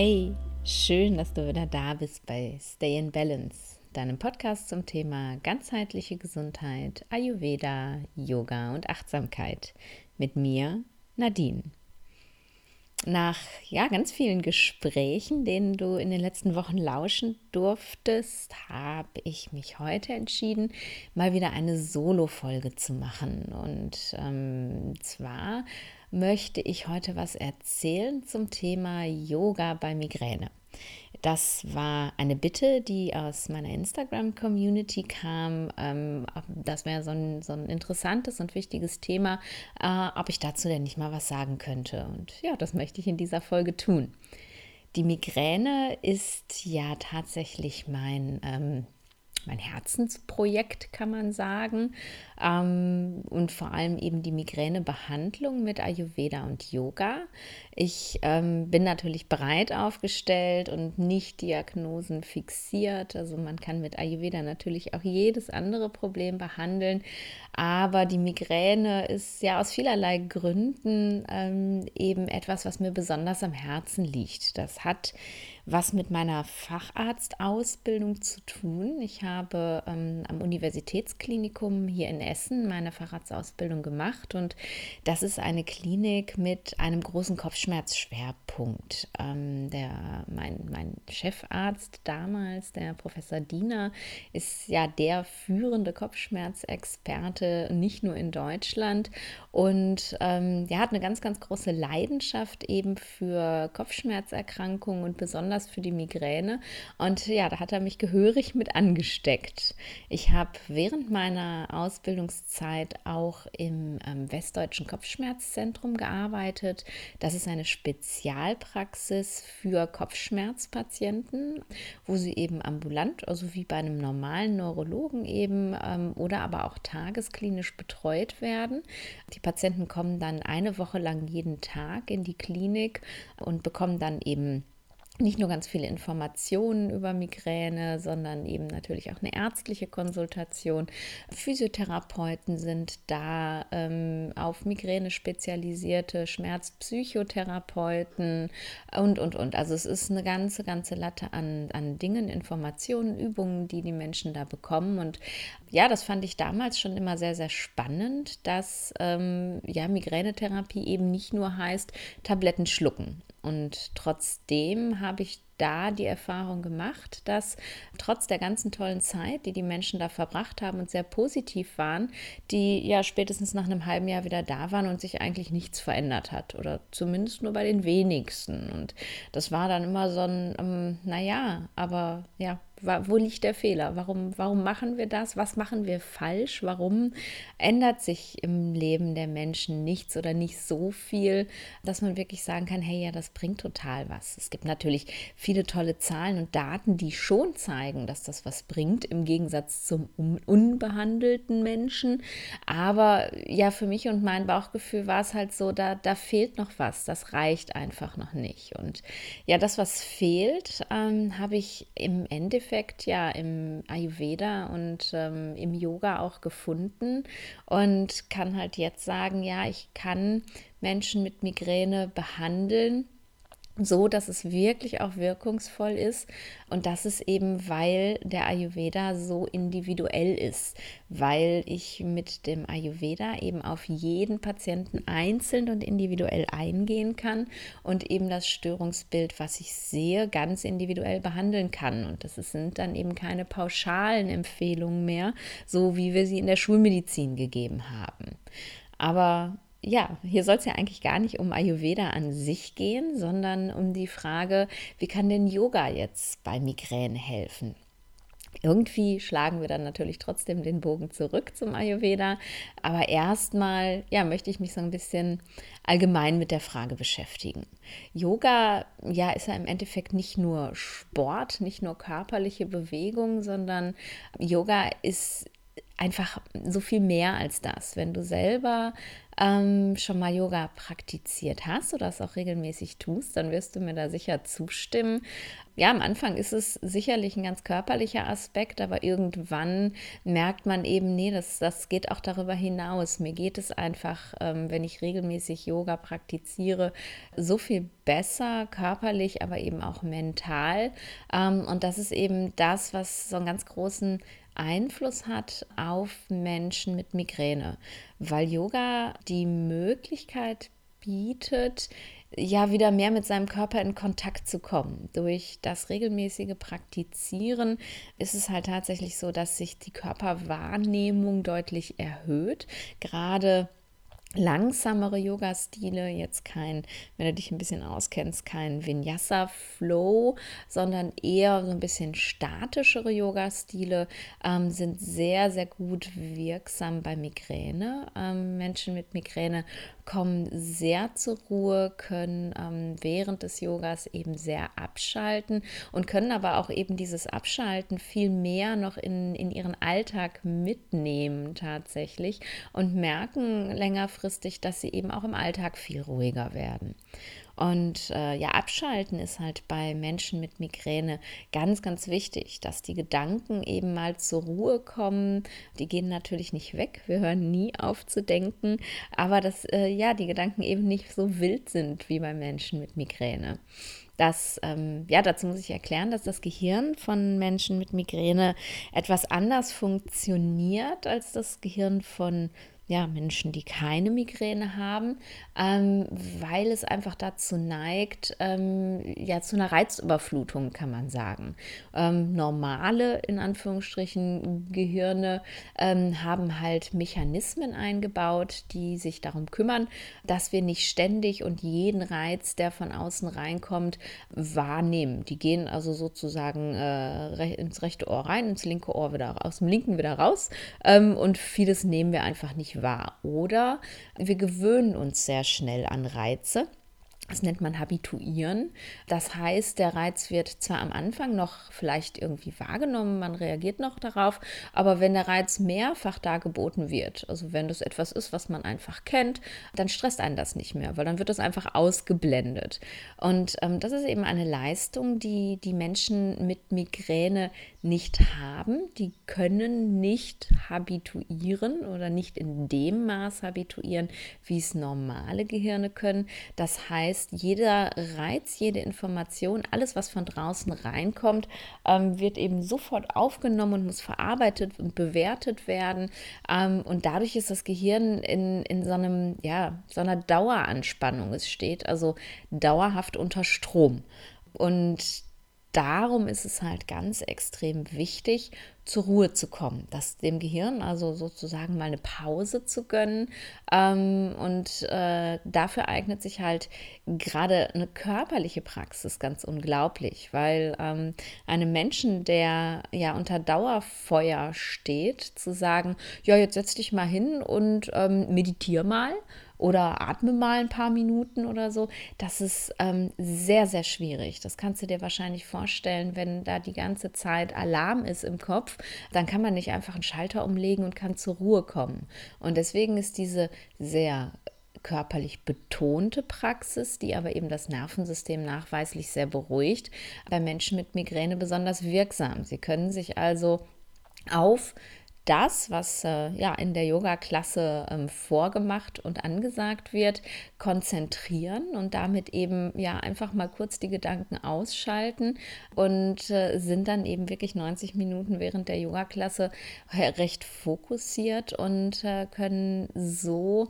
Hey, schön, dass du wieder da bist bei Stay in Balance, deinem Podcast zum Thema ganzheitliche Gesundheit, Ayurveda, Yoga und Achtsamkeit. Mit mir, Nadine. Nach ja, ganz vielen Gesprächen, denen du in den letzten Wochen lauschen durftest, habe ich mich heute entschieden, mal wieder eine Solo-Folge zu machen. Und ähm, zwar möchte ich heute was erzählen zum Thema Yoga bei Migräne. Das war eine Bitte, die aus meiner Instagram-Community kam. Ähm, das wäre so ein, so ein interessantes und wichtiges Thema, äh, ob ich dazu denn nicht mal was sagen könnte. Und ja, das möchte ich in dieser Folge tun. Die Migräne ist ja tatsächlich mein ähm, mein Herzensprojekt, kann man sagen. Ähm, und vor allem eben die Migränebehandlung mit Ayurveda und Yoga. Ich ähm, bin natürlich breit aufgestellt und nicht Diagnosen fixiert. Also man kann mit Ayurveda natürlich auch jedes andere Problem behandeln. Aber die Migräne ist ja aus vielerlei Gründen ähm, eben etwas, was mir besonders am Herzen liegt. Das hat was mit meiner Facharztausbildung zu tun. Ich habe ähm, am Universitätsklinikum hier in Essen meine Facharztausbildung gemacht und das ist eine Klinik mit einem großen Kopfschmerzschwerpunkt. Ähm, der, mein, mein Chefarzt damals, der Professor Diener, ist ja der führende Kopfschmerzexperte, nicht nur in Deutschland. Und ähm, er hat eine ganz, ganz große Leidenschaft eben für Kopfschmerzerkrankungen und besonders besonders für die Migräne. Und ja, da hat er mich gehörig mit angesteckt. Ich habe während meiner Ausbildungszeit auch im ähm, Westdeutschen Kopfschmerzzentrum gearbeitet. Das ist eine Spezialpraxis für Kopfschmerzpatienten, wo sie eben ambulant, also wie bei einem normalen Neurologen eben ähm, oder aber auch tagesklinisch betreut werden. Die Patienten kommen dann eine Woche lang jeden Tag in die Klinik und bekommen dann eben nicht nur ganz viele Informationen über Migräne, sondern eben natürlich auch eine ärztliche Konsultation. Physiotherapeuten sind da, ähm, auf Migräne spezialisierte Schmerzpsychotherapeuten und, und, und. Also es ist eine ganze, ganze Latte an, an Dingen, Informationen, Übungen, die die Menschen da bekommen. Und ja, das fand ich damals schon immer sehr, sehr spannend, dass ähm, ja, Migränetherapie eben nicht nur heißt, Tabletten schlucken. Und trotzdem habe ich da die Erfahrung gemacht, dass trotz der ganzen tollen Zeit, die die Menschen da verbracht haben und sehr positiv waren, die ja spätestens nach einem halben Jahr wieder da waren und sich eigentlich nichts verändert hat oder zumindest nur bei den wenigsten. Und das war dann immer so ein, ähm, naja, aber ja, wo liegt der Fehler? Warum, warum machen wir das? Was machen wir falsch? Warum ändert sich im Leben der Menschen nichts oder nicht so viel, dass man wirklich sagen kann, hey, ja, das bringt total was. Es gibt natürlich viele tolle Zahlen und Daten, die schon zeigen, dass das was bringt, im Gegensatz zum unbehandelten Menschen. Aber ja, für mich und mein Bauchgefühl war es halt so, da, da fehlt noch was. Das reicht einfach noch nicht. Und ja, das, was fehlt, ähm, habe ich im Endeffekt ja im Ayurveda und ähm, im Yoga auch gefunden und kann halt jetzt sagen, ja, ich kann Menschen mit Migräne behandeln so, dass es wirklich auch wirkungsvoll ist. Und das ist eben, weil der Ayurveda so individuell ist, weil ich mit dem Ayurveda eben auf jeden Patienten einzeln und individuell eingehen kann und eben das Störungsbild, was ich sehe, ganz individuell behandeln kann. Und das sind dann eben keine pauschalen Empfehlungen mehr, so wie wir sie in der Schulmedizin gegeben haben. Aber ja, hier soll es ja eigentlich gar nicht um Ayurveda an sich gehen, sondern um die Frage, wie kann denn Yoga jetzt bei Migräne helfen? Irgendwie schlagen wir dann natürlich trotzdem den Bogen zurück zum Ayurveda, aber erstmal, ja, möchte ich mich so ein bisschen allgemein mit der Frage beschäftigen. Yoga, ja, ist ja im Endeffekt nicht nur Sport, nicht nur körperliche Bewegung, sondern Yoga ist einfach so viel mehr als das. Wenn du selber ähm, schon mal Yoga praktiziert hast oder es auch regelmäßig tust, dann wirst du mir da sicher zustimmen. Ja, am Anfang ist es sicherlich ein ganz körperlicher Aspekt, aber irgendwann merkt man eben, nee, das, das geht auch darüber hinaus. Mir geht es einfach, ähm, wenn ich regelmäßig Yoga praktiziere, so viel besser, körperlich, aber eben auch mental. Ähm, und das ist eben das, was so einen ganz großen Einfluss hat auf Menschen mit Migräne, weil Yoga die Möglichkeit bietet, ja wieder mehr mit seinem Körper in Kontakt zu kommen. Durch das regelmäßige Praktizieren ist es halt tatsächlich so, dass sich die Körperwahrnehmung deutlich erhöht. Gerade langsamere Yoga-Stile, jetzt kein, wenn du dich ein bisschen auskennst, kein Vinyasa-Flow, sondern eher so ein bisschen statischere Yoga-Stile ähm, sind sehr, sehr gut wirksam bei Migräne. Ähm, Menschen mit Migräne kommen sehr zur Ruhe, können ähm, während des Yogas eben sehr abschalten und können aber auch eben dieses Abschalten viel mehr noch in, in ihren Alltag mitnehmen tatsächlich und merken längerfristig, dass sie eben auch im Alltag viel ruhiger werden. Und äh, ja, abschalten ist halt bei Menschen mit Migräne ganz, ganz wichtig, dass die Gedanken eben mal zur Ruhe kommen. Die gehen natürlich nicht weg. Wir hören nie auf zu denken, aber dass äh, ja die Gedanken eben nicht so wild sind wie bei Menschen mit Migräne. Das, ähm, ja, dazu muss ich erklären, dass das Gehirn von Menschen mit Migräne etwas anders funktioniert als das Gehirn von ja, Menschen, die keine Migräne haben, ähm, weil es einfach dazu neigt, ähm, ja, zu einer Reizüberflutung, kann man sagen. Ähm, normale, in Anführungsstrichen, Gehirne ähm, haben halt Mechanismen eingebaut, die sich darum kümmern, dass wir nicht ständig und jeden Reiz, der von außen reinkommt, wahrnehmen. Die gehen also sozusagen äh, ins rechte Ohr rein, ins linke Ohr wieder, aus dem linken wieder raus ähm, und vieles nehmen wir einfach nicht wahr. Oder wir gewöhnen uns sehr schnell an Reize. Das nennt man Habituieren. Das heißt, der Reiz wird zwar am Anfang noch vielleicht irgendwie wahrgenommen, man reagiert noch darauf, aber wenn der Reiz mehrfach dargeboten wird, also wenn das etwas ist, was man einfach kennt, dann stresst einen das nicht mehr, weil dann wird das einfach ausgeblendet. Und ähm, das ist eben eine Leistung, die die Menschen mit Migräne nicht haben. Die können nicht habituieren oder nicht in dem Maß habituieren, wie es normale Gehirne können. Das heißt, jeder Reiz, jede Information, alles, was von draußen reinkommt, ähm, wird eben sofort aufgenommen und muss verarbeitet und bewertet werden. Ähm, und dadurch ist das Gehirn in, in so einem, ja, so einer Daueranspannung. Es steht also dauerhaft unter Strom. Und darum ist es halt ganz extrem wichtig, zur Ruhe zu kommen, das dem Gehirn also sozusagen mal eine Pause zu gönnen. Ähm, und äh, dafür eignet sich halt gerade eine körperliche Praxis ganz unglaublich, weil ähm, einem Menschen, der ja unter Dauerfeuer steht, zu sagen, ja, jetzt setz dich mal hin und ähm, meditiere mal oder atme mal ein paar Minuten oder so. Das ist ähm, sehr, sehr schwierig. Das kannst du dir wahrscheinlich vorstellen, wenn da die ganze Zeit Alarm ist im Kopf, dann kann man nicht einfach einen Schalter umlegen und kann zur Ruhe kommen. Und deswegen ist diese sehr körperlich betonte Praxis, die aber eben das Nervensystem nachweislich sehr beruhigt, bei Menschen mit Migräne besonders wirksam. Sie können sich also auf das, was äh, ja in der Yoga-Klasse ähm, vorgemacht und angesagt wird, konzentrieren und damit eben ja einfach mal kurz die Gedanken ausschalten und äh, sind dann eben wirklich 90 Minuten während der Yoga-Klasse recht fokussiert und äh, können so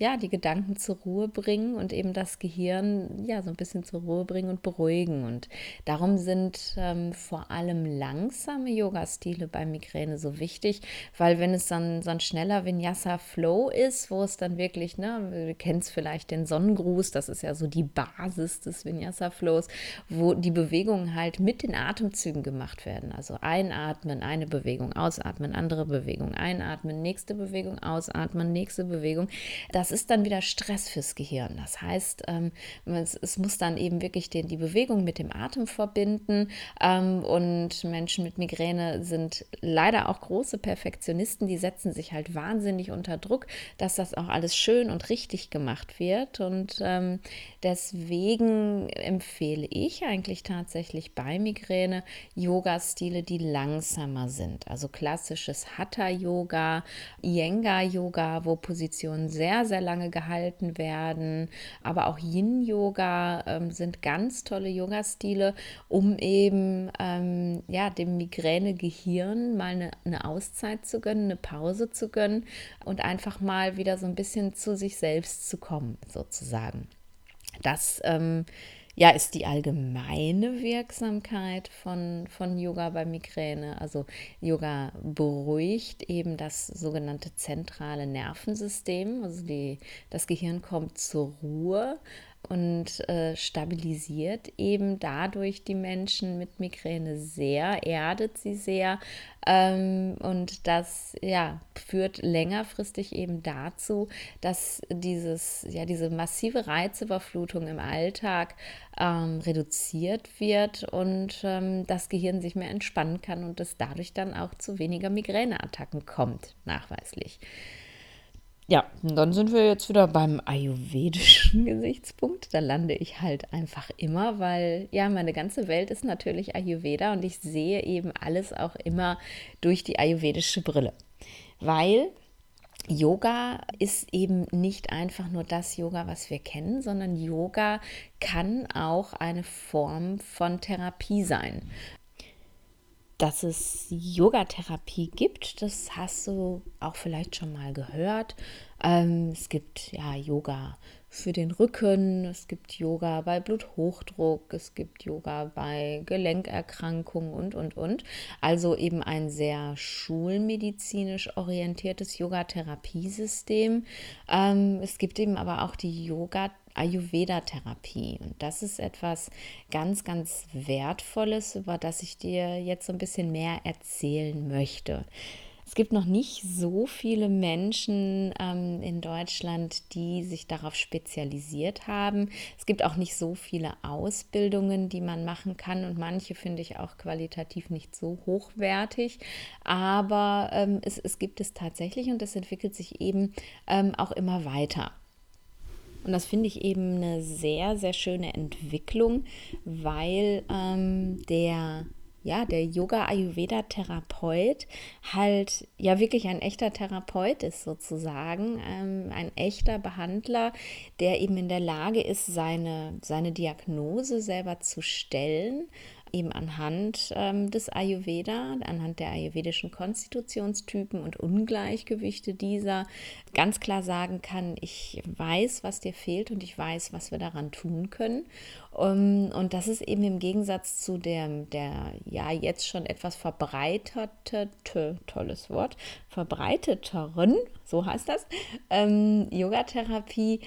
ja, die Gedanken zur Ruhe bringen und eben das Gehirn ja so ein bisschen zur Ruhe bringen und beruhigen. Und darum sind ähm, vor allem langsame Yoga-Stile bei Migräne so wichtig, weil wenn es dann so ein schneller Vinyasa-Flow ist, wo es dann wirklich, ne, du kennst vielleicht den Sonnengruß, das ist ja so die Basis des Vinyasa-Flows, wo die Bewegungen halt mit den Atemzügen gemacht werden. Also einatmen, eine Bewegung, ausatmen, andere Bewegung, einatmen, nächste Bewegung, ausatmen, nächste Bewegung. Das das ist dann wieder Stress fürs Gehirn. Das heißt, ähm, es, es, muss dann eben wirklich den, die Bewegung mit dem Atem verbinden. Ähm, und Menschen mit Migräne sind leider auch große Perfektionisten die setzen sich halt wahnsinnig unter Druck, dass das auch alles schön und richtig gemacht wird. Und ähm, deswegen empfehle ich eigentlich tatsächlich bei Migräne Yoga-Stile, die langsamer sind. Also klassisches Hatha-Yoga, Iyengar-Yoga, wo Positionen sehr, sehr lange gehalten werden. Aber auch Yin-Yoga ähm, sind ganz tolle Yoga-Stile, um eben ähm, ja, dem Migräne-Gehirn mal eine, eine Auszeit zu gönnen, eine Pause zu gönnen und einfach mal wieder so ein bisschen zu sich selbst zu kommen, sozusagen. Das ähm, ja, ist die allgemeine Wirksamkeit von, von Yoga bei Migräne. Also Yoga beruhigt eben das sogenannte zentrale Nervensystem. Also die, das Gehirn kommt zur Ruhe und äh, stabilisiert eben dadurch die Menschen mit Migräne sehr, erdet sie sehr. Ähm, und das ja, führt längerfristig eben dazu, dass dieses, ja, diese massive Reizüberflutung im Alltag ähm, reduziert wird und ähm, das Gehirn sich mehr entspannen kann und es dadurch dann auch zu weniger Migräneattacken kommt, nachweislich. Ja, dann sind wir jetzt wieder beim ayurvedischen Gesichtspunkt. Da lande ich halt einfach immer, weil ja, meine ganze Welt ist natürlich Ayurveda und ich sehe eben alles auch immer durch die ayurvedische Brille. Weil Yoga ist eben nicht einfach nur das Yoga, was wir kennen, sondern Yoga kann auch eine Form von Therapie sein dass es Yogatherapie gibt. Das hast du auch vielleicht schon mal gehört. Ähm, es gibt ja Yoga für den Rücken, es gibt Yoga bei Bluthochdruck, es gibt Yoga bei Gelenkerkrankungen und, und, und. Also eben ein sehr schulmedizinisch orientiertes Yoga-Therapiesystem. Ähm, es gibt eben aber auch die Yoga Ayurveda-Therapie. Und das ist etwas ganz, ganz Wertvolles, über das ich dir jetzt so ein bisschen mehr erzählen möchte. Es gibt noch nicht so viele Menschen ähm, in Deutschland, die sich darauf spezialisiert haben. Es gibt auch nicht so viele Ausbildungen, die man machen kann und manche finde ich auch qualitativ nicht so hochwertig. Aber ähm, es, es, gibt es tatsächlich und es entwickelt sich eben ähm, auch immer weiter. Und das finde ich eben eine sehr, sehr schöne Entwicklung, weil ähm, der ja, der Yoga-Ayurveda-Therapeut halt ja wirklich ein echter Therapeut ist sozusagen, ähm, ein echter Behandler, der eben in der Lage ist, seine, seine Diagnose selber zu stellen eben anhand ähm, des Ayurveda, anhand der ayurvedischen Konstitutionstypen und Ungleichgewichte dieser ganz klar sagen kann, ich weiß, was dir fehlt und ich weiß, was wir daran tun können. Um, und das ist eben im Gegensatz zu der, der ja jetzt schon etwas verbreitete, tolles Wort, verbreiteteren, so heißt das, ähm, Yogatherapie,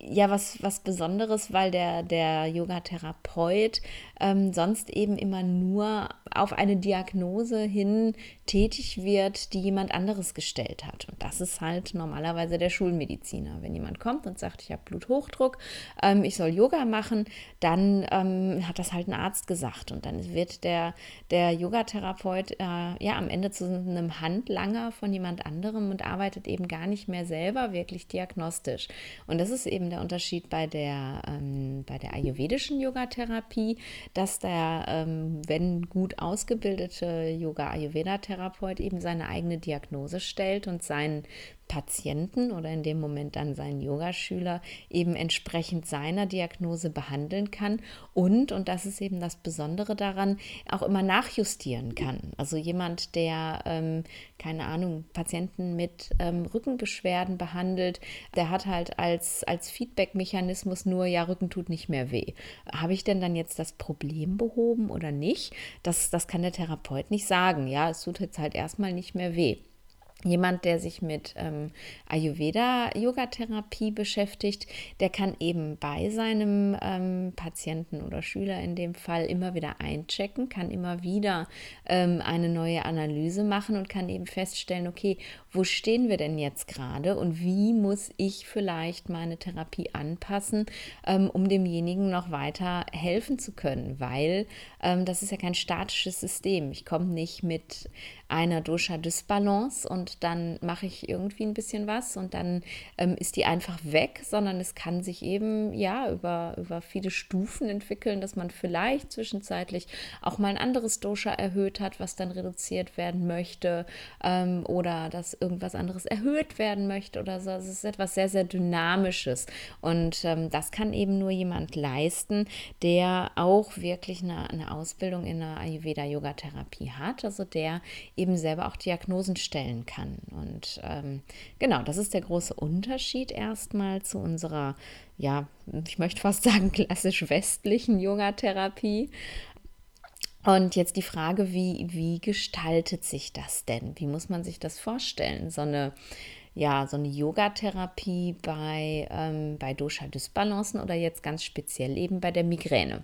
ja was, was Besonderes, weil der, der Yogatherapeut ähm, sonst eben immer nur auf eine Diagnose hin tätig wird, die jemand anderes gestellt hat. Und das ist halt normalerweise der Schulmediziner. Wenn jemand kommt und sagt, ich habe Bluthochdruck, ähm, ich soll Yoga machen, dann ähm, hat das halt ein Arzt gesagt. Und dann wird der, der Yogatherapeut äh, ja am Ende zu einem Handlanger von jemand anderem und arbeitet eben gar nicht mehr selber wirklich diagnostisch. Und das ist eben der Unterschied bei der, ähm, bei der ayurvedischen Yogatherapie, dass der, ähm, wenn gut ausgebildete Yoga-Ayurveda-Therapeut eben seine eigene Diagnose stellt und seinen Patienten oder in dem Moment dann seinen Yogaschüler eben entsprechend seiner Diagnose behandeln kann und, und das ist eben das Besondere daran, auch immer nachjustieren kann. Also jemand, der, ähm, keine Ahnung, Patienten mit ähm, Rückenbeschwerden behandelt, der hat halt als, als Feedback-Mechanismus nur, ja, Rücken tut nicht mehr weh. Habe ich denn dann jetzt das Problem behoben oder nicht? Das, das kann der Therapeut nicht sagen. Ja, es tut jetzt halt erstmal nicht mehr weh. Jemand, der sich mit ähm, Ayurveda-Yoga-Therapie beschäftigt, der kann eben bei seinem ähm, Patienten oder Schüler in dem Fall immer wieder einchecken, kann immer wieder ähm, eine neue Analyse machen und kann eben feststellen, okay, wo stehen wir denn jetzt gerade und wie muss ich vielleicht meine Therapie anpassen, ähm, um demjenigen noch weiter helfen zu können, weil ähm, das ist ja kein statisches System. Ich komme nicht mit einer Dosha-Dysbalance und dann mache ich irgendwie ein bisschen was und dann ähm, ist die einfach weg, sondern es kann sich eben ja über, über viele Stufen entwickeln, dass man vielleicht zwischenzeitlich auch mal ein anderes Dosha erhöht hat, was dann reduziert werden möchte ähm, oder dass irgendwas anderes erhöht werden möchte oder so. Es ist etwas sehr, sehr Dynamisches und ähm, das kann eben nur jemand leisten, der auch wirklich eine, eine Ausbildung in der Ayurveda-Yoga-Therapie hat, also der eben selber auch Diagnosen stellen kann. Und ähm, genau, das ist der große Unterschied erstmal zu unserer, ja, ich möchte fast sagen, klassisch westlichen Yoga-Therapie. Und jetzt die Frage, wie, wie gestaltet sich das denn? Wie muss man sich das vorstellen? So eine, ja, so eine Yogatherapie bei, ähm, bei Dosha-Dysbalancen oder jetzt ganz speziell eben bei der Migräne.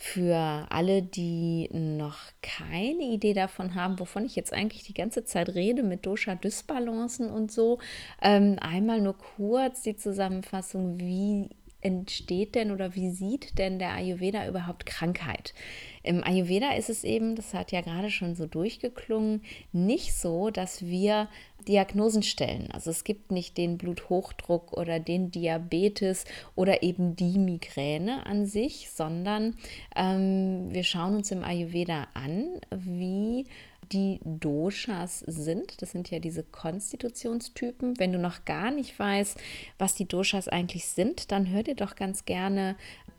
Für alle, die noch keine Idee davon haben, wovon ich jetzt eigentlich die ganze Zeit rede mit Dosha-Dysbalancen und so, ähm, einmal nur kurz die Zusammenfassung, wie entsteht denn oder wie sieht denn der Ayurveda überhaupt Krankheit? Im Ayurveda ist es eben, das hat ja gerade schon so durchgeklungen, nicht so, dass wir Diagnosen stellen. Also es gibt nicht den Bluthochdruck oder den Diabetes oder eben die Migräne an sich, sondern ähm, wir schauen uns im Ayurveda an, wie die Doshas sind. Das sind ja diese Konstitutionstypen. Wenn du noch gar nicht weißt, was die Doshas eigentlich sind, dann hör dir doch ganz gerne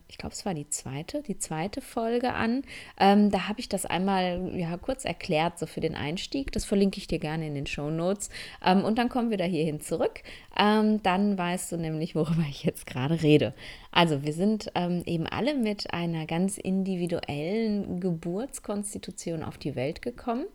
ich glaube, es war die zweite, die zweite Folge an. Ähm, da habe ich das einmal ja, kurz erklärt, so für den Einstieg. Das verlinke ich dir gerne in den Show Notes. Ähm, und dann kommen wir da hierhin zurück. Ähm, dann weißt du nämlich, worüber ich jetzt gerade rede. Also, wir sind ähm, eben alle mit einer ganz individuellen Geburtskonstitution auf die Welt gekommen.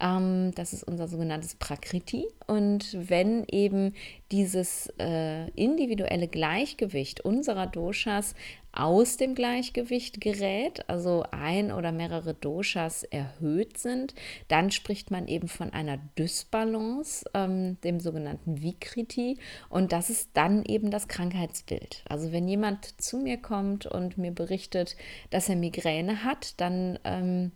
Ähm, das ist unser sogenanntes Prakriti. Und wenn eben dieses äh, individuelle Gleichgewicht unserer Doshas aus dem Gleichgewicht gerät, also ein oder mehrere Doshas erhöht sind, dann spricht man eben von einer Dysbalance, ähm, dem sogenannten Vikriti. Und das ist dann eben das Krankheitsbild. Also wenn jemand zu mir kommt und mir berichtet, dass er Migräne hat, dann ähm,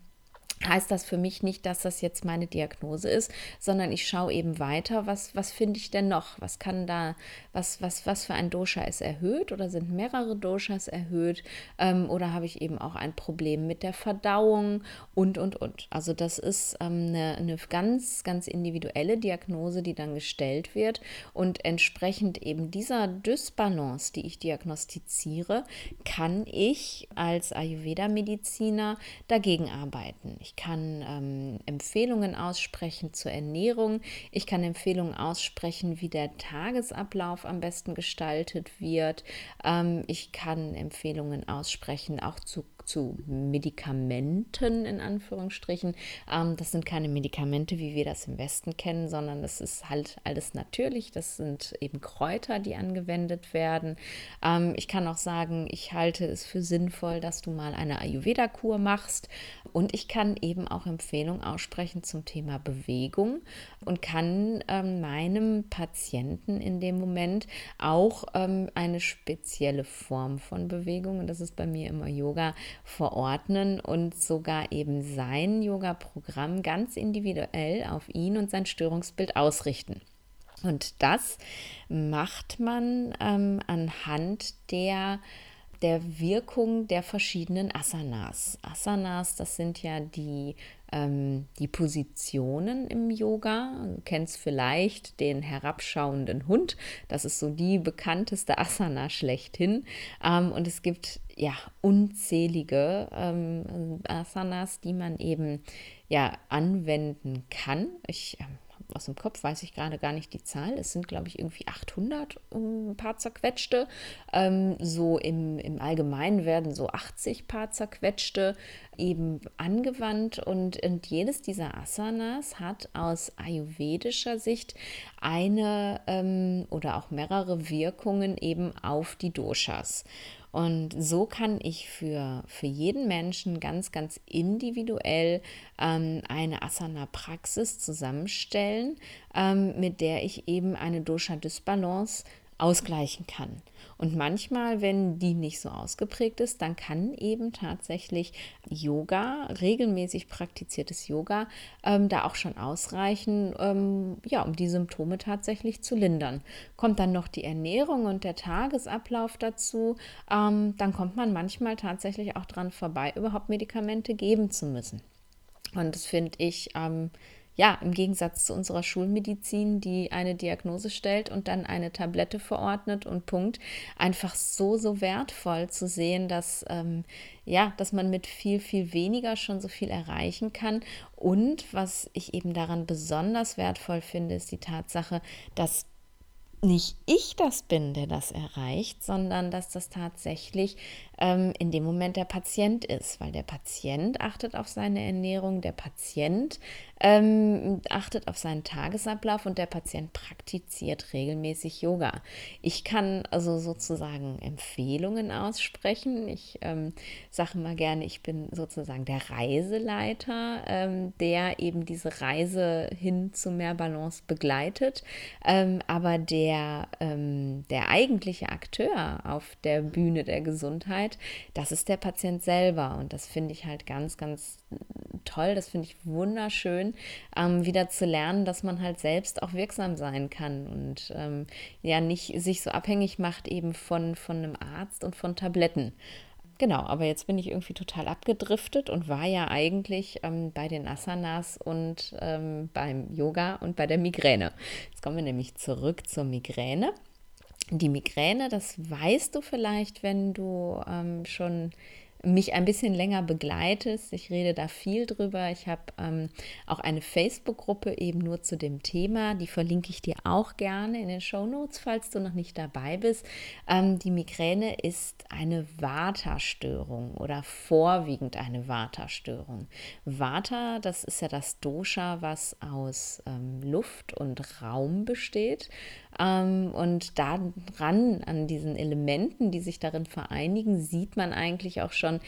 heißt das für mich nicht, dass das jetzt meine Diagnose ist, sondern ich schaue eben weiter, was, was finde ich denn noch? Was kann da, was, was, was für ein Dosha ist erhöht oder sind mehrere Doshas erhöht? Ähm, oder habe ich eben auch ein Problem mit der Verdauung und, und, und. Also das ist ähm, eine, eine ganz, ganz individuelle Diagnose, die dann gestellt wird und entsprechend eben dieser Dysbalance, die ich diagnostiziere, kann ich als Ayurveda-Mediziner dagegen arbeiten. Ich kann ähm, Empfehlungen aussprechen zur Ernährung. Ich kann Empfehlungen aussprechen, wie der Tagesablauf am besten gestaltet wird. Ähm, ich kann Empfehlungen aussprechen, auch zu zu Medikamenten in Anführungsstrichen. Ähm, das sind keine Medikamente, wie wir das im Westen kennen, sondern das ist halt alles natürlich. Das sind eben Kräuter, die angewendet werden. Ähm, ich kann auch sagen, ich halte es für sinnvoll, dass du mal eine Ayurveda-Kur machst. Und ich kann eben auch Empfehlungen aussprechen zum Thema Bewegung und kann ähm, meinem Patienten in dem Moment auch ähm, eine spezielle Form von Bewegung, und das ist bei mir immer Yoga, verordnen und sogar eben sein Yoga-Programm ganz individuell auf ihn und sein Störungsbild ausrichten. Und das macht man ähm, anhand der der Wirkung der verschiedenen Asanas. Asanas, das sind ja die, ähm, die Positionen im Yoga. Du kennst vielleicht den herabschauenden Hund. Das ist so die bekannteste Asana schlechthin. Ähm, und es gibt ja unzählige ähm, Asanas, die man eben ja anwenden kann. Ich ähm, aus dem Kopf weiß ich gerade gar nicht die Zahl. Es sind, glaube ich, irgendwie 800, ein paar zerquetschte. Ähm, so im, im Allgemeinen werden so 80 paar zerquetschte eben angewandt und, und jedes dieser Asanas hat aus ayurvedischer Sicht eine ähm, oder auch mehrere Wirkungen eben auf die Doshas. Und so kann ich für, für jeden Menschen ganz, ganz individuell ähm, eine Asana-Praxis zusammenstellen, ähm, mit der ich eben eine Dosha-Dysbalance ausgleichen kann. Und manchmal, wenn die nicht so ausgeprägt ist, dann kann eben tatsächlich Yoga, regelmäßig praktiziertes Yoga, ähm, da auch schon ausreichen, ähm, ja, um die Symptome tatsächlich zu lindern. Kommt dann noch die Ernährung und der Tagesablauf dazu, ähm, dann kommt man manchmal tatsächlich auch dran vorbei, überhaupt Medikamente geben zu müssen. Und das finde ich ähm, ja, im Gegensatz zu unserer Schulmedizin, die eine Diagnose stellt und dann eine Tablette verordnet und Punkt, einfach so, so wertvoll zu sehen, dass, ähm, ja, dass man mit viel, viel weniger schon so viel erreichen kann. Und was ich eben daran besonders wertvoll finde, ist die Tatsache, dass nicht ich das bin, der das erreicht, sondern dass das tatsächlich ähm, in dem Moment der Patient ist, weil der Patient achtet auf seine Ernährung, der Patient ähm, achtet auf seinen Tagesablauf und der Patient praktiziert regelmäßig Yoga. Ich kann also sozusagen Empfehlungen aussprechen. Ich ähm, sage mal gerne, ich bin sozusagen der Reiseleiter, ähm, der eben diese Reise hin zu mehr Balance begleitet. Ähm, aber der, ähm, der eigentliche Akteur auf der Bühne der Gesundheit, das ist der Patient selber. Und das finde ich halt ganz, ganz toll. Das finde ich wunderschön schön, ähm, wieder zu lernen, dass man halt selbst auch wirksam sein kann und ähm, ja nicht sich so abhängig macht eben von, von einem Arzt und von Tabletten. Genau, aber jetzt bin ich irgendwie total abgedriftet und war ja eigentlich ähm, bei den Asanas und ähm, beim Yoga und bei der Migräne. Jetzt kommen wir nämlich zurück zur Migräne. Die Migräne, das weißt du vielleicht, wenn du ähm, schon mich ein bisschen länger begleitest. Ich rede da viel drüber. Ich habe ähm, auch eine Facebook-Gruppe eben nur zu dem Thema. Die verlinke ich dir auch gerne in den Show Notes, falls du noch nicht dabei bist. Ähm, die Migräne ist eine Vata-Störung oder vorwiegend eine Vata-Störung. Vata, das ist ja das Dosha, was aus ähm, Luft und Raum besteht. Ähm, und daran, an diesen Elementen, die sich darin vereinigen, sieht man eigentlich auch schon,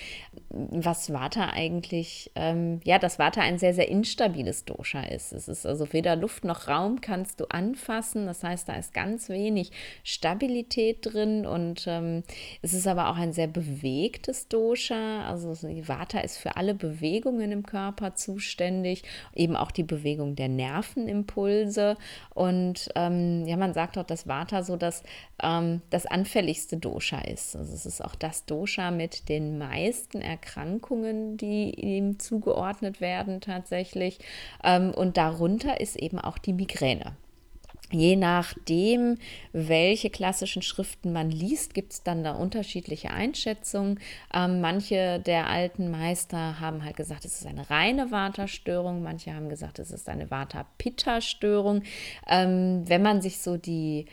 was Vata eigentlich, ähm, ja, dass Vata ein sehr, sehr instabiles Dosha ist. Es ist also weder Luft noch Raum kannst du anfassen. Das heißt, da ist ganz wenig Stabilität drin und ähm, es ist aber auch ein sehr bewegtes Dosha. Also Vata ist für alle Bewegungen im Körper zuständig, eben auch die Bewegung der Nervenimpulse. Und ähm, ja, man sagt auch, dass Vata so das, ähm, das anfälligste Dosha ist. Also es ist auch das Dosha mit den meisten Erkrankungen, die ihm zugeordnet werden tatsächlich. Ähm, und darunter ist eben auch die Migräne. Je nachdem, welche klassischen Schriften man liest, gibt es dann da unterschiedliche Einschätzungen. Ähm, manche der alten Meister haben halt gesagt, es ist eine reine Vata-Störung, manche haben gesagt, es ist eine Vata-Pitta-Störung. Ähm, wenn man sich so die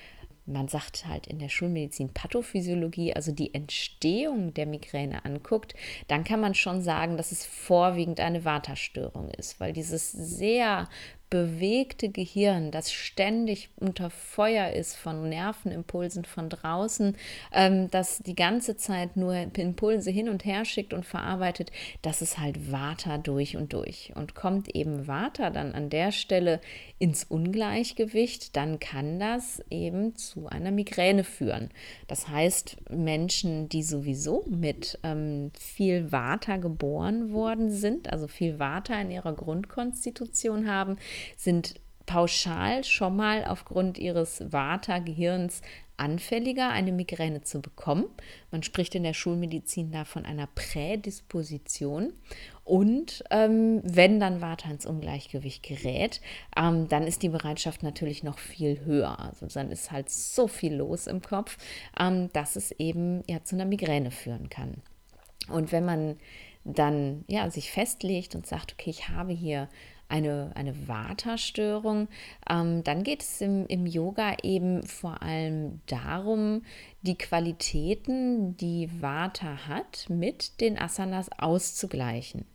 man sagt halt in der Schulmedizin Pathophysiologie, also die Entstehung der Migräne anguckt, dann kann man schon sagen, dass es vorwiegend eine Vata-Störung ist, weil dieses sehr bewegte Gehirn, das ständig unter Feuer ist von Nervenimpulsen von draußen, ähm, das die ganze Zeit nur Impulse hin und her schickt und verarbeitet, das ist halt Vata durch und durch. Und kommt eben Vata dann an der Stelle ins Ungleichgewicht, dann kann das eben zu einer Migräne führen. Das heißt, Menschen, die sowieso mit ähm, viel Vata geboren worden sind, also viel Vata in ihrer Grundkonstitution haben, sind pauschal schon mal aufgrund ihres Vata-Gehirns anfälliger, eine Migräne zu bekommen. Man spricht in der Schulmedizin da von einer Prädisposition. Und ähm, wenn dann Vata ins Ungleichgewicht gerät, ähm, dann ist die Bereitschaft natürlich noch viel höher. Also dann ist halt so viel los im Kopf, ähm, dass es eben ja zu einer Migräne führen kann. Und wenn man dann ja sich festlegt und sagt, okay, ich habe hier eine, eine Vata-Störung, ähm, dann geht es im, im Yoga eben vor allem darum, die Qualitäten, die Vata hat, mit den Asanas auszugleichen.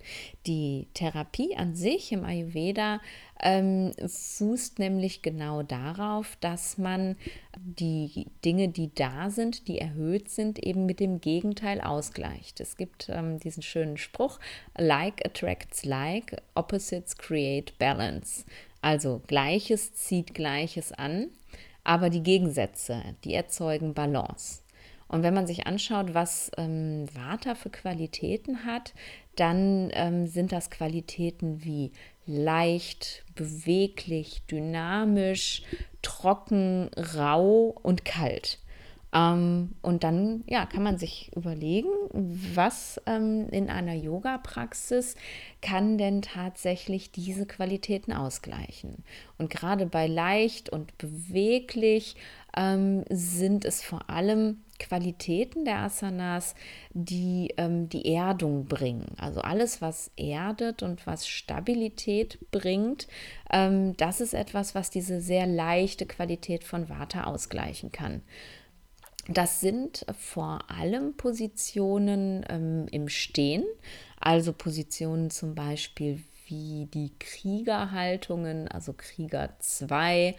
Die Therapie an sich im Ayurveda ähm, fußt nämlich genau darauf, dass man die Dinge, die da sind, die erhöht sind, eben mit dem Gegenteil ausgleicht. Es gibt ähm, diesen schönen Spruch, like attracts like, opposites create balance. Also Gleiches zieht Gleiches an. Aber die Gegensätze, die erzeugen Balance. Und wenn man sich anschaut, was ähm, Vata für Qualitäten hat, dann ähm, sind das Qualitäten wie leicht, beweglich, dynamisch, trocken, rau und kalt. Ähm, und dann ja, kann man sich überlegen, was ähm, in einer Yoga-Praxis kann denn tatsächlich diese Qualitäten ausgleichen. Und gerade bei leicht und beweglich ähm, sind es vor allem Qualitäten der Asanas, die ähm, die Erdung bringen. Also alles, was erdet und was Stabilität bringt, ähm, das ist etwas, was diese sehr leichte Qualität von Vata ausgleichen kann. Das sind vor allem Positionen ähm, im Stehen, also Positionen zum Beispiel wie die Kriegerhaltungen, also Krieger 2,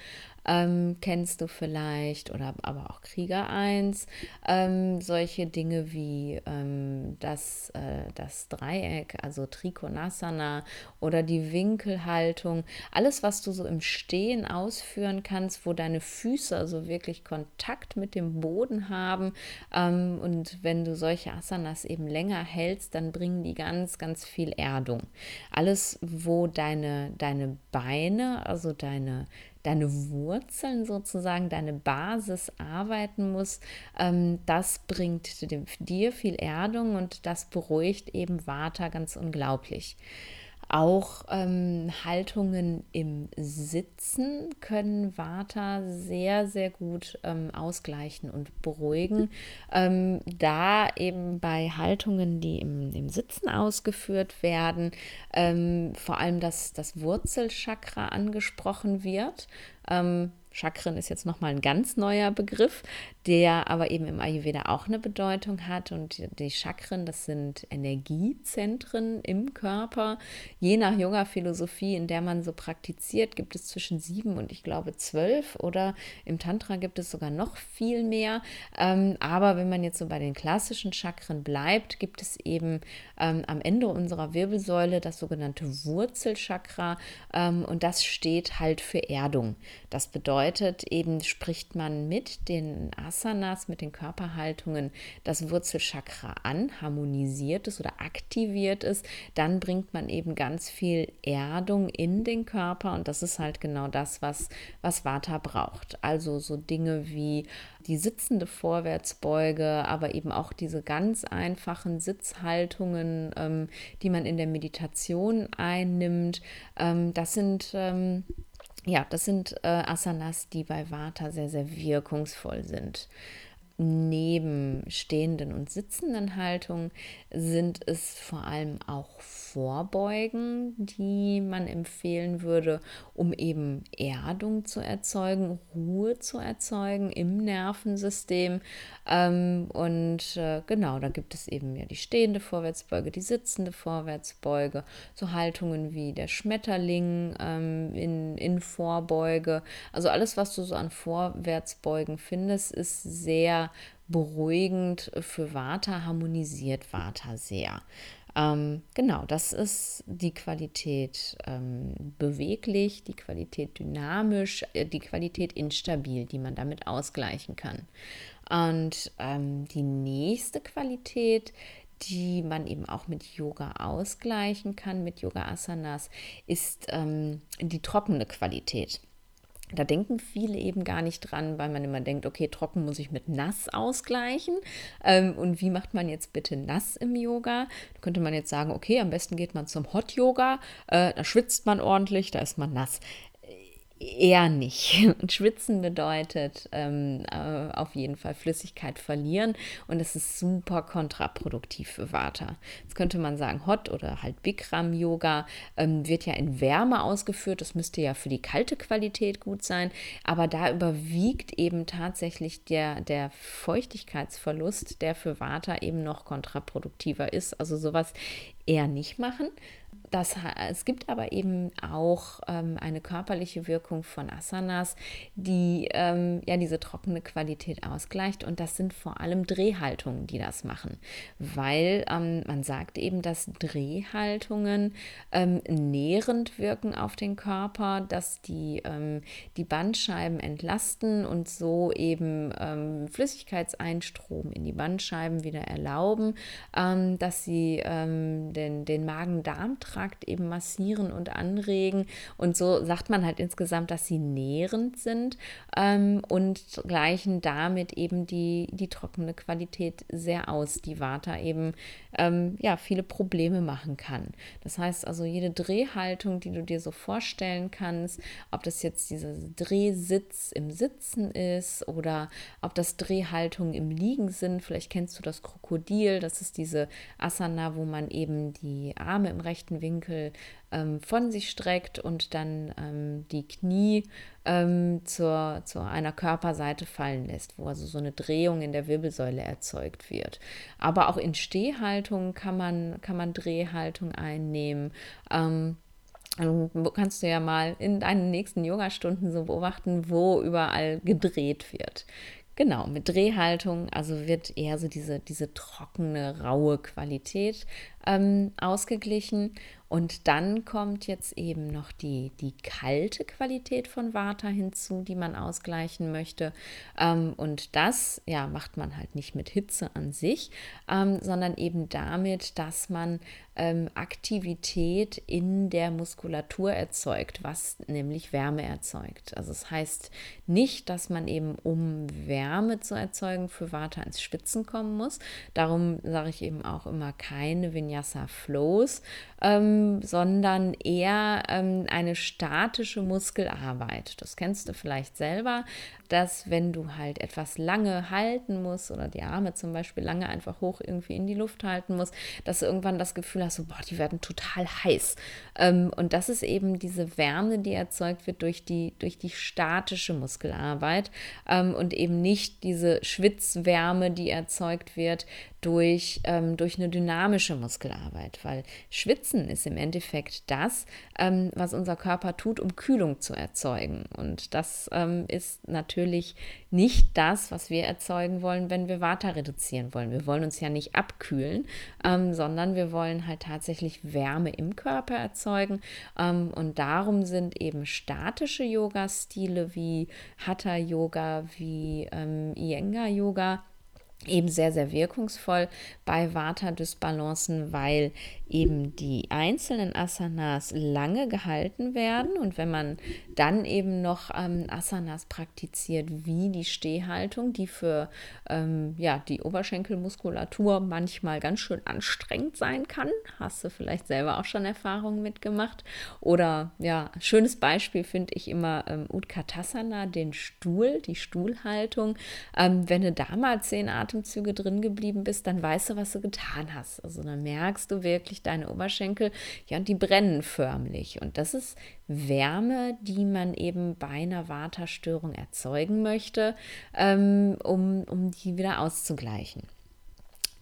ähm, kennst du vielleicht, oder aber auch Krieger 1, ähm, solche Dinge wie ähm, das, äh, das Dreieck, also Trikonasana oder die Winkelhaltung, alles, was du so im Stehen ausführen kannst, wo deine Füße also wirklich Kontakt mit dem Boden haben. Ähm, und wenn du solche Asanas eben länger hältst, dann bringen die ganz, ganz viel Erdung. Alles, wo deine, deine Beine, also deine deine Wurzeln sozusagen, deine Basis arbeiten muss, ähm, das bringt dir viel Erdung und das beruhigt eben Vata ganz unglaublich. Auch ähm, Haltungen im Sitzen können Vata sehr, sehr gut ähm, ausgleichen und beruhigen. Ähm, da eben bei Haltungen, die im, im Sitzen ausgeführt werden, ähm, vor allem das, das Wurzelchakra angesprochen wird. Ähm, Chakren ist jetzt nochmal ein ganz neuer Begriff, der aber eben im Ayurveda auch eine Bedeutung hat. Und die Chakren, das sind Energiezentren im Körper. Je nach Yoga-Philosophie, in der man so praktiziert, gibt es zwischen sieben und ich glaube zwölf oder im Tantra gibt es sogar noch viel mehr. Ähm, aber wenn man jetzt so bei den klassischen Chakren bleibt, gibt es eben ähm, am Ende unserer Wirbelsäule das sogenannte Wurzelchakra ähm, und das steht halt für Erdung. Das bedeutet eben, spricht man mit den Asanas, mit den Körperhaltungen das Wurzelchakra an, harmonisiert es oder aktiviert es, dann bringt man eben ganz viel Erdung in den Körper und das ist halt genau das, was, was Vata braucht. Also so Dinge wie die sitzende Vorwärtsbeuge, aber eben auch diese ganz einfachen Sitzhaltungen, ähm, die man in der Meditation einnimmt. Ähm, das sind ähm, ja, das sind äh, Asanas, die bei Vata sehr, sehr wirkungsvoll sind. Neben stehenden und sitzenden Haltungen sind es vor allem auch Vorbeugen, die man empfehlen würde, um eben Erdung zu erzeugen, Ruhe zu erzeugen im Nervensystem. Ähm, und äh, genau, da gibt es eben ja die stehende Vorwärtsbeuge, die sitzende Vorwärtsbeuge, so Haltungen wie der Schmetterling ähm, in, in Vorbeuge. Also alles, was du so an Vorwärtsbeugen findest, ist sehr beruhigend für Vata, harmonisiert Vata sehr. Ähm, genau, das ist die Qualität ähm, beweglich, die Qualität dynamisch, äh, die Qualität instabil, die man damit ausgleichen kann. Und ähm, die nächste Qualität, die man eben auch mit Yoga ausgleichen kann, mit Yoga Asanas, ist ähm, die trockene Qualität. Da denken viele eben gar nicht dran, weil man immer denkt, okay, trocken muss ich mit nass ausgleichen. Ähm, und wie macht man jetzt bitte nass im Yoga? Da könnte man jetzt sagen, okay, am besten geht man zum Hot Yoga, äh, da schwitzt man ordentlich, da ist man nass. Eher nicht. Und schwitzen bedeutet ähm, äh, auf jeden Fall Flüssigkeit verlieren und es ist super kontraproduktiv für Vata. Jetzt könnte man sagen, Hot oder halt Bikram Yoga ähm, wird ja in Wärme ausgeführt. Das müsste ja für die kalte Qualität gut sein, aber da überwiegt eben tatsächlich der, der Feuchtigkeitsverlust, der für Vata eben noch kontraproduktiver ist. Also sowas eher nicht machen. Das, es gibt aber eben auch ähm, eine körperliche Wirkung von Asanas, die ähm, ja diese trockene Qualität ausgleicht. Und das sind vor allem Drehhaltungen, die das machen. Weil ähm, man sagt eben, dass Drehhaltungen ähm, nährend wirken auf den Körper, dass die ähm, die Bandscheiben entlasten und so eben ähm, Flüssigkeitseinstrom in die Bandscheiben wieder erlauben, dass sie den, den Magen-Darm-Trakt Darmtrakt eben massieren und anregen. Und so sagt man halt insgesamt, dass sie nährend sind ähm, und gleichen damit eben die, die trockene Qualität sehr aus, die Vata eben ähm, ja, viele Probleme machen kann. Das heißt also, jede Drehhaltung, die du dir so vorstellen kannst, ob das jetzt dieser Drehsitz im Sitzen ist oder ob das Drehhaltungen im Liegen sind, vielleicht kennst du das Krokodil, das ist diese Asana, wo man eben die Arme im rechten Winkel ähm, von sich streckt und dann ähm, die Knie ähm, zur, zu einer Körperseite fallen lässt, wo also so eine Drehung in der Wirbelsäule erzeugt wird. Aber auch in Stehhaltung kann man, kann man Drehhaltung einnehmen. Ähm, kannst du ja mal in deinen nächsten Yoga-Stunden so beobachten, wo überall gedreht wird. Genau, mit Drehhaltung, also wird eher so diese, diese trockene, raue Qualität ähm, ausgeglichen. Und dann kommt jetzt eben noch die, die kalte Qualität von Vata hinzu, die man ausgleichen möchte. Ähm, und das ja, macht man halt nicht mit Hitze an sich, ähm, sondern eben damit, dass man ähm, Aktivität in der Muskulatur erzeugt, was nämlich Wärme erzeugt. Also es das heißt nicht, dass man eben, um Wärme zu erzeugen, für Vata ins Spitzen kommen muss. Darum sage ich eben auch immer keine Vinyasa Flows, ähm, sondern eher ähm, eine statische Muskelarbeit. Das kennst du vielleicht selber, dass wenn du halt etwas lange halten musst oder die Arme zum Beispiel lange einfach hoch irgendwie in die Luft halten musst, dass du irgendwann das Gefühl hast, so, boah, die werden total heiß. Ähm, und das ist eben diese Wärme, die erzeugt wird durch die, durch die statische Muskelarbeit ähm, und eben nicht diese Schwitzwärme, die erzeugt wird durch, ähm, durch eine dynamische Muskelarbeit, weil Schwitzen ist im Endeffekt das, ähm, was unser Körper tut, um Kühlung zu erzeugen. Und das ähm, ist natürlich nicht das, was wir erzeugen wollen, wenn wir Water reduzieren wollen. Wir wollen uns ja nicht abkühlen, ähm, sondern wir wollen halt tatsächlich Wärme im Körper erzeugen. Ähm, und darum sind eben statische Yoga-Stile wie Hatha-Yoga, wie ähm, Iyengar-Yoga eben sehr, sehr wirkungsvoll bei Vata-Dysbalancen, weil eben die einzelnen Asanas lange gehalten werden. Und wenn man dann eben noch ähm, Asanas praktiziert wie die Stehhaltung, die für ähm, ja, die Oberschenkelmuskulatur manchmal ganz schön anstrengend sein kann, hast du vielleicht selber auch schon Erfahrungen mitgemacht? Oder ja, schönes Beispiel finde ich immer ähm, Utkatasana, den Stuhl, die Stuhlhaltung. Ähm, wenn du da mal zehn Atemzüge drin geblieben bist, dann weißt du, was du getan hast. Also dann merkst du wirklich, deine Oberschenkel, ja, und die brennen förmlich. Und das ist Wärme, die man eben bei einer Waterstörung erzeugen möchte, ähm, um, um die wieder auszugleichen.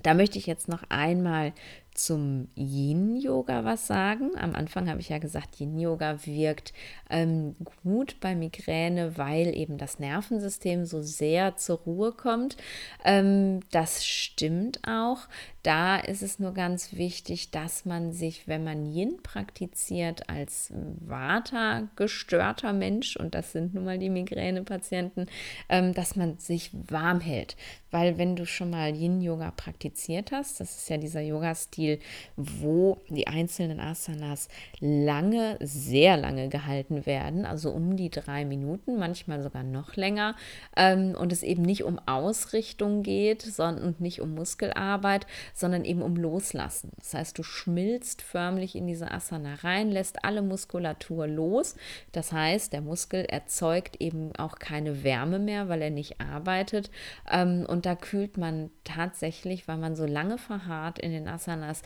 Da möchte ich jetzt noch einmal zum Yin-Yoga was sagen. Am Anfang habe ich ja gesagt, Yin-Yoga wirkt ähm, gut bei Migräne, weil eben das Nervensystem so sehr zur Ruhe kommt. Ähm, das stimmt auch. Da ist es nur ganz wichtig, dass man sich, wenn man Yin praktiziert, als Vata gestörter Mensch, und das sind nun mal die Migränepatienten, ähm, dass man sich warm hält. Weil wenn du schon mal Yin-Yoga praktiziert hast, das ist ja dieser Yoga-Stil, wo die einzelnen Asanas lange, sehr lange gehalten werden, also um die drei Minuten, manchmal sogar noch länger, ähm, und es eben nicht um Ausrichtung geht sondern, und nicht um Muskelarbeit, sondern eben um Loslassen. Das heißt, du schmilzt förmlich in diese Asana rein, lässt alle Muskulatur los. Das heißt, der Muskel erzeugt eben auch keine Wärme mehr, weil er nicht arbeitet. Ähm, und da kühlt man tatsächlich, weil man so lange verharrt in den Asanas,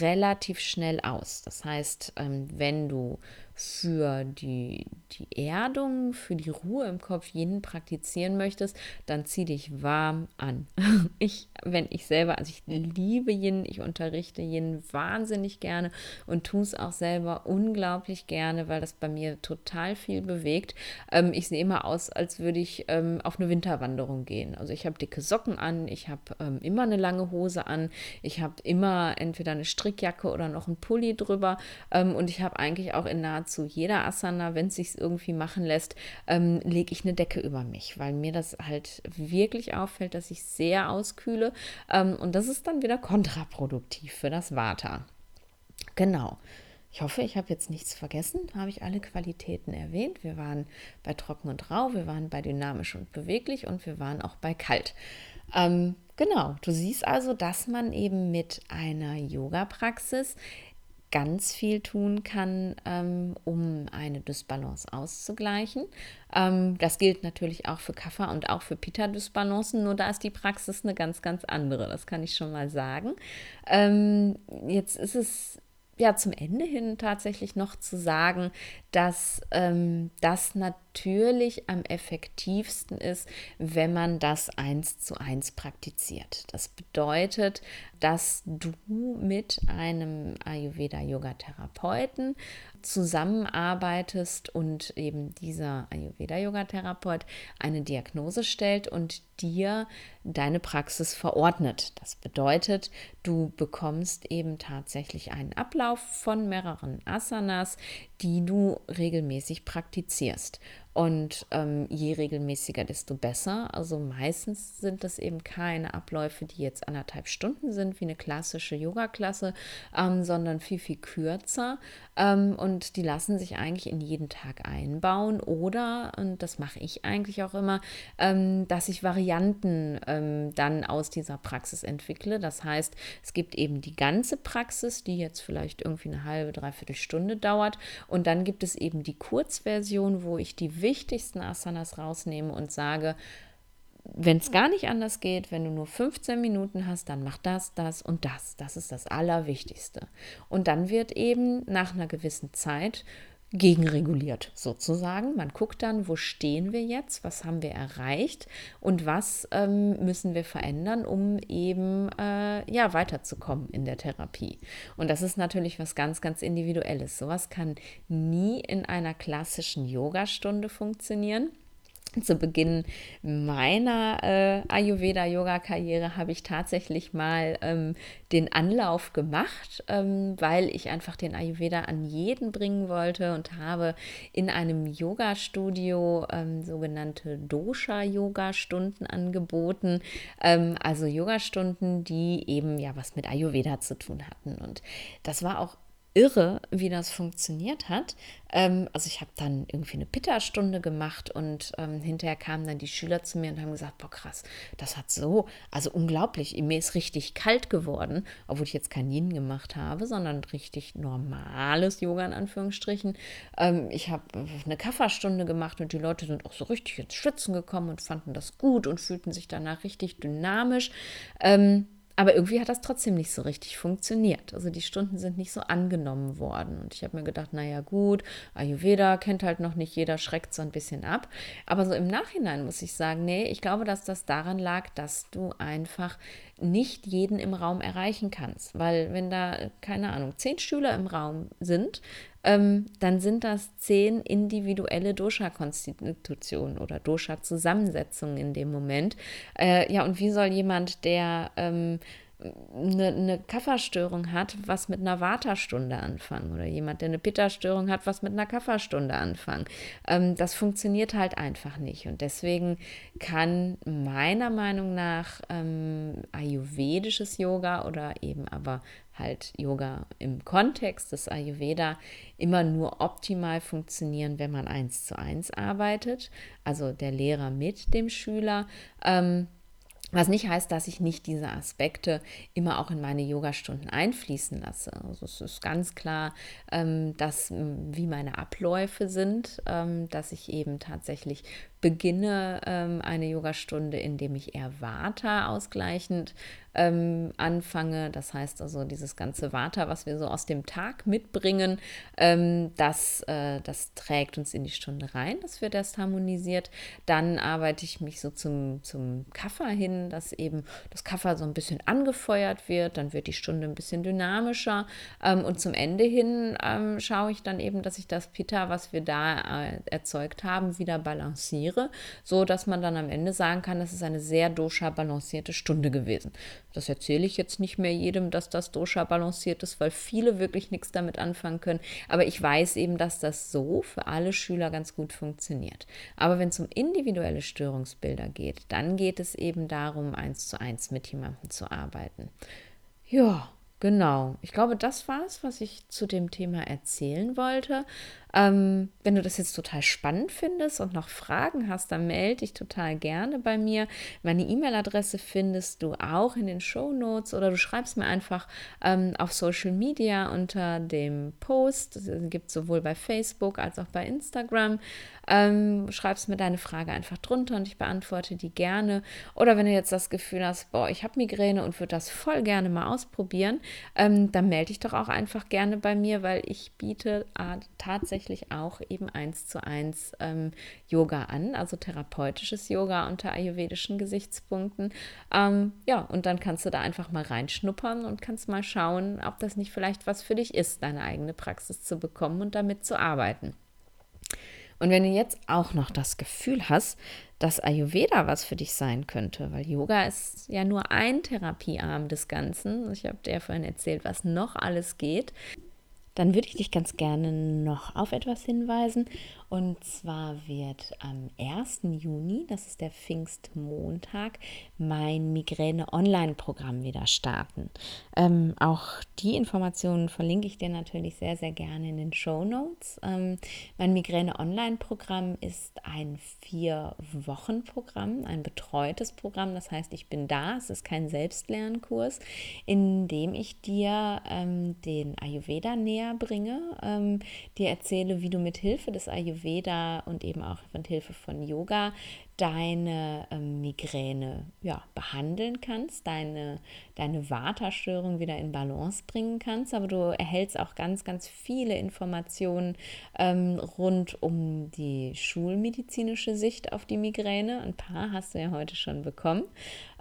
relativ schnell aus. Das heißt, ähm, wenn du für die, die Erdung, für die Ruhe im Kopf Yin praktizieren möchtest, dann zieh dich warm an. Ich, wenn ich selber, also ich liebe Yin, ich unterrichte Yin wahnsinnig gerne und tue es auch selber unglaublich gerne, weil das bei mir total viel bewegt. Ähm, ich sehe immer aus, als würde ich ähm, auf eine Winterwanderung gehen. Also ich habe dicke Socken an, ich habe ähm, immer eine lange Hose an, ich habe immer entweder eine Strickjacke oder noch einen Pulli drüber ähm, und ich habe eigentlich auch in nahezu nahezu jeder Asana, wenn es sich irgendwie machen lässt, ähm, lege ich eine Decke über mich, weil mir das halt wirklich auffällt, dass ich sehr auskühle. Ähm, und das ist dann wieder kontraproduktiv für das Vata. Genau. Ich hoffe, ich habe jetzt nichts vergessen. Habe ich alle Qualitäten erwähnt? Wir waren bei trocken und rau, wir waren bei dynamisch und beweglich und wir waren auch bei kalt. Ähm, genau, du siehst also, dass man eben mit einer Yoga-Praxis ganz viel tun kann, ähm, um eine Dysbalance auszugleichen. Ähm, das gilt natürlich auch für Kaffer und auch für Pita-Dysbalancen, nur da ist die Praxis eine ganz, ganz andere. Das kann ich schon mal sagen. Ähm, jetzt ist es ja zum Ende hin tatsächlich noch zu sagen, dass ähm, das natürlich am effektivsten ist, wenn man das eins zu eins praktiziert. Das bedeutet, dass du mit einem Ayurveda-Yoga-Therapeuten zusammenarbeitest und eben dieser Ayurveda-Yoga-Therapeut eine Diagnose stellt und dir deine Praxis verordnet. Das bedeutet, du bekommst eben tatsächlich einen Ablauf von mehreren Asanas, die du regelmäßig praktizierst. Und ähm, je regelmäßiger, desto besser. Also meistens sind das eben keine Abläufe, die jetzt anderthalb Stunden sind, wie eine klassische Yoga-Klasse, ähm, sondern viel, viel kürzer. Ähm, und die lassen sich eigentlich in jeden Tag einbauen. Oder, und das mache ich eigentlich auch immer, ähm, dass ich Varianten ähm, dann aus dieser Praxis entwickle. Das heißt, es gibt eben die ganze Praxis, die jetzt vielleicht irgendwie eine halbe, dreiviertel Stunde dauert. Und dann gibt es eben die Kurzversion, wo ich die wichtigsten Asanas rausnehme und sage, wenn es gar nicht anders geht, wenn du nur 15 Minuten hast, dann mach das, das und das. Das ist das Allerwichtigste. Und dann wird eben nach einer gewissen Zeit gegenreguliert sozusagen. Man guckt dann, wo stehen wir jetzt, was haben wir erreicht und was ähm, müssen wir verändern, um eben äh, ja weiterzukommen in der Therapie. Und das ist natürlich was ganz, ganz Individuelles. Sowas kann nie in einer klassischen Yogastunde funktionieren zu Beginn meiner äh, Ayurveda-Yoga-Karriere habe ich tatsächlich mal ähm, den Anlauf gemacht, ähm, weil ich einfach den Ayurveda an jeden bringen wollte und habe in einem Yoga-Studio ähm, sogenannte Dosha-Yoga-Stunden angeboten. Ähm, also Yoga-Stunden, die eben ja was mit Ayurveda zu tun hatten. Und das war auch irre, wie das funktioniert hat. Ähm, also ich habe dann irgendwie eine Pitta-Stunde gemacht und ähm, hinterher kamen dann die Schüler zu mir und haben gesagt, boah krass, das hat so, also unglaublich, mir ist richtig kalt geworden, obwohl ich jetzt kein Yin gemacht habe, sondern richtig normales Yoga in Anführungsstrichen. Ähm, ich habe eine Kafferstunde gemacht und die Leute sind auch so richtig ins Schwitzen gekommen und fanden das gut und fühlten sich danach richtig dynamisch. Ähm, aber irgendwie hat das trotzdem nicht so richtig funktioniert. Also die Stunden sind nicht so angenommen worden. Und ich habe mir gedacht, naja gut, Ayurveda kennt halt noch nicht jeder, schreckt so ein bisschen ab. Aber so im Nachhinein muss ich sagen, nee, ich glaube, dass das daran lag, dass du einfach nicht jeden im Raum erreichen kannst. Weil wenn da, keine Ahnung, zehn Schüler im Raum sind, ähm, dann sind das zehn individuelle Dosha-Konstitutionen oder Dosha-Zusammensetzungen in dem Moment. Äh, ja, und wie soll jemand, der ähm, eine, eine Kafferstörung hat, was mit einer Vata-Stunde anfangen oder jemand, der eine Pitta-Störung hat, was mit einer Kafferstunde anfangen. Ähm, das funktioniert halt einfach nicht und deswegen kann meiner Meinung nach ähm, ayurvedisches Yoga oder eben aber halt Yoga im Kontext des Ayurveda immer nur optimal funktionieren, wenn man eins zu eins arbeitet, also der Lehrer mit dem Schüler. Ähm, was nicht heißt, dass ich nicht diese Aspekte immer auch in meine Yogastunden einfließen lasse. Also es ist ganz klar, ähm, dass wie meine Abläufe sind, ähm, dass ich eben tatsächlich beginne ähm, eine Yogastunde, indem ich eher Vata ausgleichend ähm, anfange. Das heißt also, dieses ganze Vata, was wir so aus dem Tag mitbringen, ähm, das, äh, das trägt uns in die Stunde rein. Das wird erst harmonisiert. Dann arbeite ich mich so zum, zum Kaffer hin, dass eben das Kaffer so ein bisschen angefeuert wird. Dann wird die Stunde ein bisschen dynamischer. Ähm, und zum Ende hin ähm, schaue ich dann eben, dass ich das Pitta, was wir da äh, erzeugt haben, wieder balanciere, so dass man dann am Ende sagen kann, das ist eine sehr dosha balancierte Stunde gewesen. Das erzähle ich jetzt nicht mehr jedem, dass das Dosha balanciert ist, weil viele wirklich nichts damit anfangen können. Aber ich weiß eben, dass das so für alle Schüler ganz gut funktioniert. Aber wenn es um individuelle Störungsbilder geht, dann geht es eben darum, eins zu eins mit jemandem zu arbeiten. Ja, genau. Ich glaube, das war es, was ich zu dem Thema erzählen wollte. Ähm, wenn du das jetzt total spannend findest und noch Fragen hast, dann melde dich total gerne bei mir. Meine E-Mail-Adresse findest du auch in den Show Notes oder du schreibst mir einfach ähm, auf Social Media unter dem Post. Das gibt es sowohl bei Facebook als auch bei Instagram. Ähm, schreibst mir deine Frage einfach drunter und ich beantworte die gerne. Oder wenn du jetzt das Gefühl hast, boah, ich habe Migräne und würde das voll gerne mal ausprobieren, ähm, dann melde dich doch auch einfach gerne bei mir, weil ich biete äh, tatsächlich tatsächlich auch eben eins zu eins ähm, Yoga an, also therapeutisches Yoga unter ayurvedischen Gesichtspunkten. Ähm, ja, und dann kannst du da einfach mal reinschnuppern und kannst mal schauen, ob das nicht vielleicht was für dich ist, deine eigene Praxis zu bekommen und damit zu arbeiten. Und wenn du jetzt auch noch das Gefühl hast, dass Ayurveda was für dich sein könnte, weil Yoga ist ja nur ein Therapiearm des Ganzen. Ich habe dir vorhin erzählt, was noch alles geht dann würde ich dich ganz gerne noch auf etwas hinweisen. Und zwar wird am 1. Juni, das ist der Pfingstmontag, mein Migräne-Online-Programm wieder starten. Ähm, auch die Informationen verlinke ich dir natürlich sehr, sehr gerne in den Show Notes. Ähm, mein Migräne-Online-Programm ist ein Vier-Wochen-Programm, ein betreutes Programm. Das heißt, ich bin da, es ist kein Selbstlernkurs, in dem ich dir ähm, den Ayurveda näher bringe, ähm, dir erzähle, wie du mit Hilfe des Ayurveda Ayurveda und eben auch mit Hilfe von Yoga deine ähm, Migräne ja, behandeln kannst, deine, deine Vata-Störung wieder in Balance bringen kannst, aber du erhältst auch ganz, ganz viele Informationen ähm, rund um die schulmedizinische Sicht auf die Migräne. Ein paar hast du ja heute schon bekommen.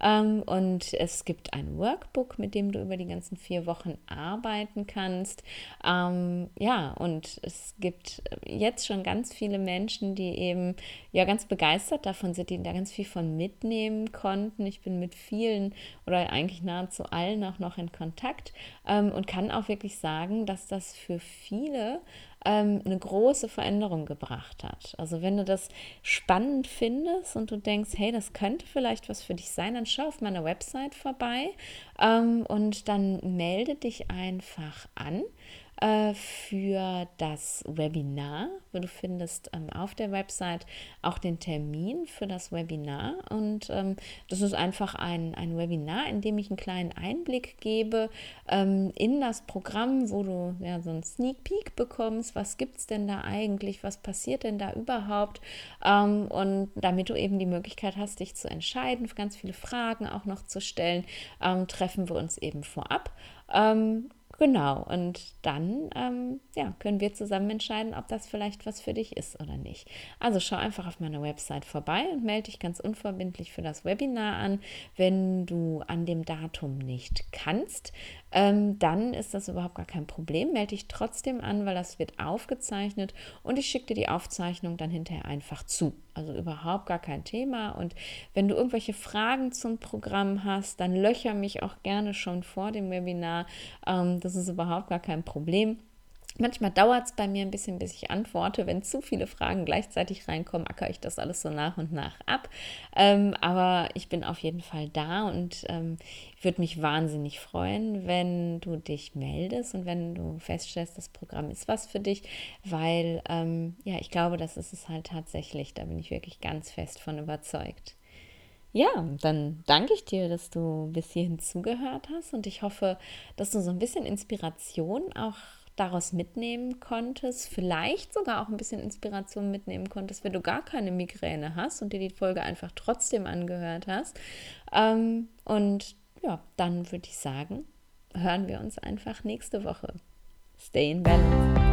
Ähm, und es gibt ein Workbook, mit dem du über die ganzen vier Wochen arbeiten kannst. Ähm, ja, und es gibt jetzt schon ganz viele Menschen, die eben ja ganz begeistert davon sind, die da ganz viel von mitnehmen konnten. Ich bin mit vielen oder eigentlich nahezu allen auch noch in Kontakt ähm, und kann auch wirklich sagen, dass das für viele ähm, eine große Veränderung gebracht hat. Also wenn du das spannend findest und du denkst, hey, das könnte vielleicht was für dich sein, dann schau auf meiner Website vorbei ähm, und dann melde dich einfach an. Äh, für das Webinar. Du findest ähm, auf der Website auch den Termin für das Webinar. Und ähm, das ist einfach ein, ein Webinar, in dem ich einen kleinen Einblick gebe ähm, in das Programm, wo du ja so einen Sneak Peek bekommst. Was gibt es denn da eigentlich? Was passiert denn da überhaupt? Ähm, und damit du eben die Möglichkeit hast, dich zu entscheiden, ganz viele Fragen auch noch zu stellen, ähm, treffen wir uns eben vorab. Ähm, Genau, und dann ähm, ja, können wir zusammen entscheiden, ob das vielleicht was für dich ist oder nicht. Also schau einfach auf meiner Website vorbei und melde dich ganz unverbindlich für das Webinar an. Wenn du an dem Datum nicht kannst, ähm, dann ist das überhaupt gar kein Problem. Melde dich trotzdem an, weil das wird aufgezeichnet und ich schicke dir die Aufzeichnung dann hinterher einfach zu. Also überhaupt gar kein Thema. Und wenn du irgendwelche Fragen zum Programm hast, dann löcher mich auch gerne schon vor dem Webinar. Ähm, das ist überhaupt gar kein Problem. Manchmal dauert es bei mir ein bisschen, bis ich antworte. Wenn zu viele Fragen gleichzeitig reinkommen, acker ich das alles so nach und nach ab. Ähm, aber ich bin auf jeden Fall da und ähm, würde mich wahnsinnig freuen, wenn du dich meldest und wenn du feststellst, das Programm ist was für dich, weil ähm, ja, ich glaube, das ist es halt tatsächlich. Da bin ich wirklich ganz fest von überzeugt. Ja, dann danke ich dir, dass du bis hierhin zugehört hast und ich hoffe, dass du so ein bisschen Inspiration auch daraus mitnehmen konntest, vielleicht sogar auch ein bisschen Inspiration mitnehmen konntest, wenn du gar keine Migräne hast und dir die Folge einfach trotzdem angehört hast. Ähm, und ja, dann würde ich sagen, hören wir uns einfach nächste Woche. Stay in balance.